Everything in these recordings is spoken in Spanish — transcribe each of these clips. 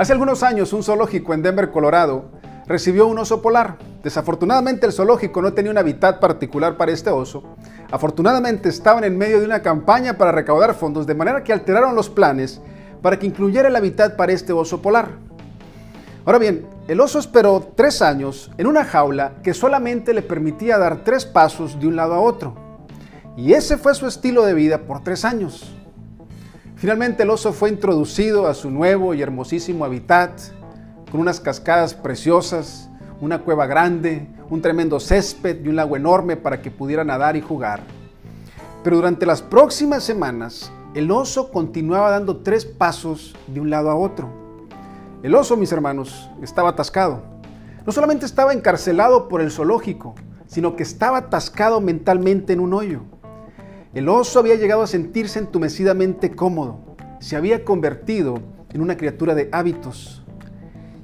Hace algunos años un zoológico en Denver, Colorado, recibió un oso polar. Desafortunadamente el zoológico no tenía un hábitat particular para este oso. Afortunadamente estaban en medio de una campaña para recaudar fondos, de manera que alteraron los planes para que incluyera el hábitat para este oso polar. Ahora bien, el oso esperó tres años en una jaula que solamente le permitía dar tres pasos de un lado a otro. Y ese fue su estilo de vida por tres años. Finalmente el oso fue introducido a su nuevo y hermosísimo hábitat, con unas cascadas preciosas, una cueva grande, un tremendo césped y un lago enorme para que pudiera nadar y jugar. Pero durante las próximas semanas, el oso continuaba dando tres pasos de un lado a otro. El oso, mis hermanos, estaba atascado. No solamente estaba encarcelado por el zoológico, sino que estaba atascado mentalmente en un hoyo. El oso había llegado a sentirse entumecidamente cómodo. Se había convertido en una criatura de hábitos.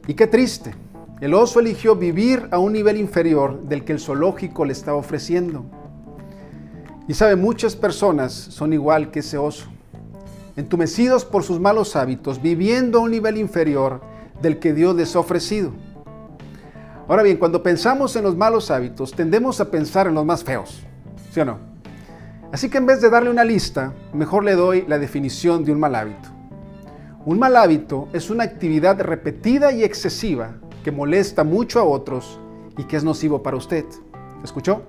Y qué triste. El oso eligió vivir a un nivel inferior del que el zoológico le estaba ofreciendo. Y sabe, muchas personas son igual que ese oso, entumecidos por sus malos hábitos, viviendo a un nivel inferior del que Dios les ha ofrecido. Ahora bien, cuando pensamos en los malos hábitos, tendemos a pensar en los más feos, ¿sí o no? Así que en vez de darle una lista, mejor le doy la definición de un mal hábito. Un mal hábito es una actividad repetida y excesiva que molesta mucho a otros y que es nocivo para usted. ¿Escuchó?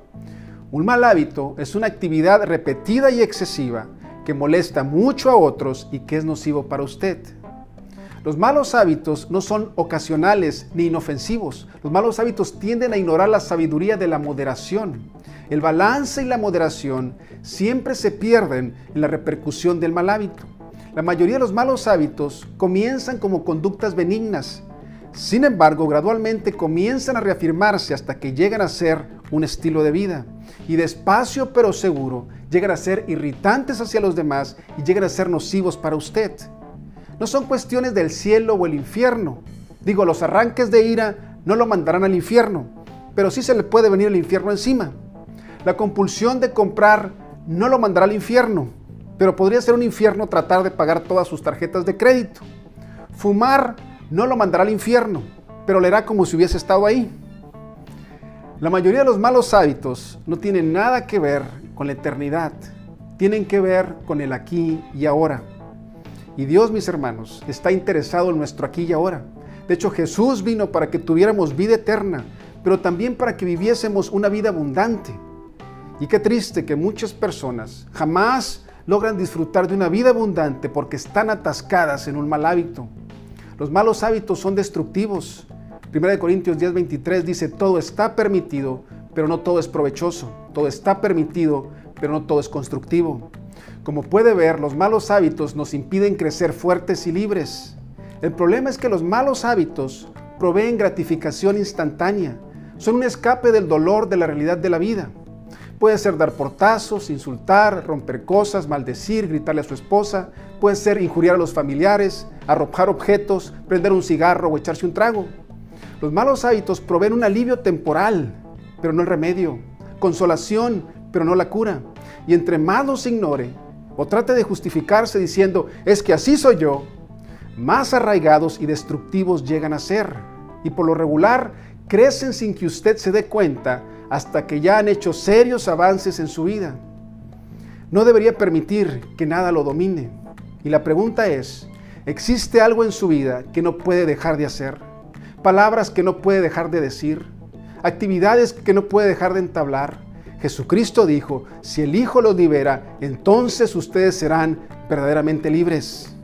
Un mal hábito es una actividad repetida y excesiva que molesta mucho a otros y que es nocivo para usted. Los malos hábitos no son ocasionales ni inofensivos. Los malos hábitos tienden a ignorar la sabiduría de la moderación. El balance y la moderación siempre se pierden en la repercusión del mal hábito. La mayoría de los malos hábitos comienzan como conductas benignas. Sin embargo, gradualmente comienzan a reafirmarse hasta que llegan a ser un estilo de vida. Y despacio pero seguro llegan a ser irritantes hacia los demás y llegan a ser nocivos para usted. No son cuestiones del cielo o el infierno. Digo, los arranques de ira no lo mandarán al infierno, pero sí se le puede venir el infierno encima. La compulsión de comprar no lo mandará al infierno, pero podría ser un infierno tratar de pagar todas sus tarjetas de crédito. Fumar no lo mandará al infierno, pero le hará como si hubiese estado ahí. La mayoría de los malos hábitos no tienen nada que ver con la eternidad, tienen que ver con el aquí y ahora. Y Dios, mis hermanos, está interesado en nuestro aquí y ahora. De hecho, Jesús vino para que tuviéramos vida eterna, pero también para que viviésemos una vida abundante. Y qué triste que muchas personas jamás logran disfrutar de una vida abundante porque están atascadas en un mal hábito. Los malos hábitos son destructivos. 1 Corintios 10:23 dice, todo está permitido, pero no todo es provechoso. Todo está permitido, pero no todo es constructivo. Como puede ver, los malos hábitos nos impiden crecer fuertes y libres. El problema es que los malos hábitos proveen gratificación instantánea. Son un escape del dolor de la realidad de la vida. Puede ser dar portazos, insultar, romper cosas, maldecir, gritarle a su esposa. Puede ser injuriar a los familiares, arrojar objetos, prender un cigarro o echarse un trago. Los malos hábitos proveen un alivio temporal, pero no el remedio. Consolación, pero no la cura. Y entre más los ignore o trate de justificarse diciendo, es que así soy yo, más arraigados y destructivos llegan a ser. Y por lo regular, crecen sin que usted se dé cuenta hasta que ya han hecho serios avances en su vida. No debería permitir que nada lo domine. Y la pregunta es, ¿existe algo en su vida que no puede dejar de hacer? Palabras que no puede dejar de decir, actividades que no puede dejar de entablar. Jesucristo dijo, si el Hijo los libera, entonces ustedes serán verdaderamente libres.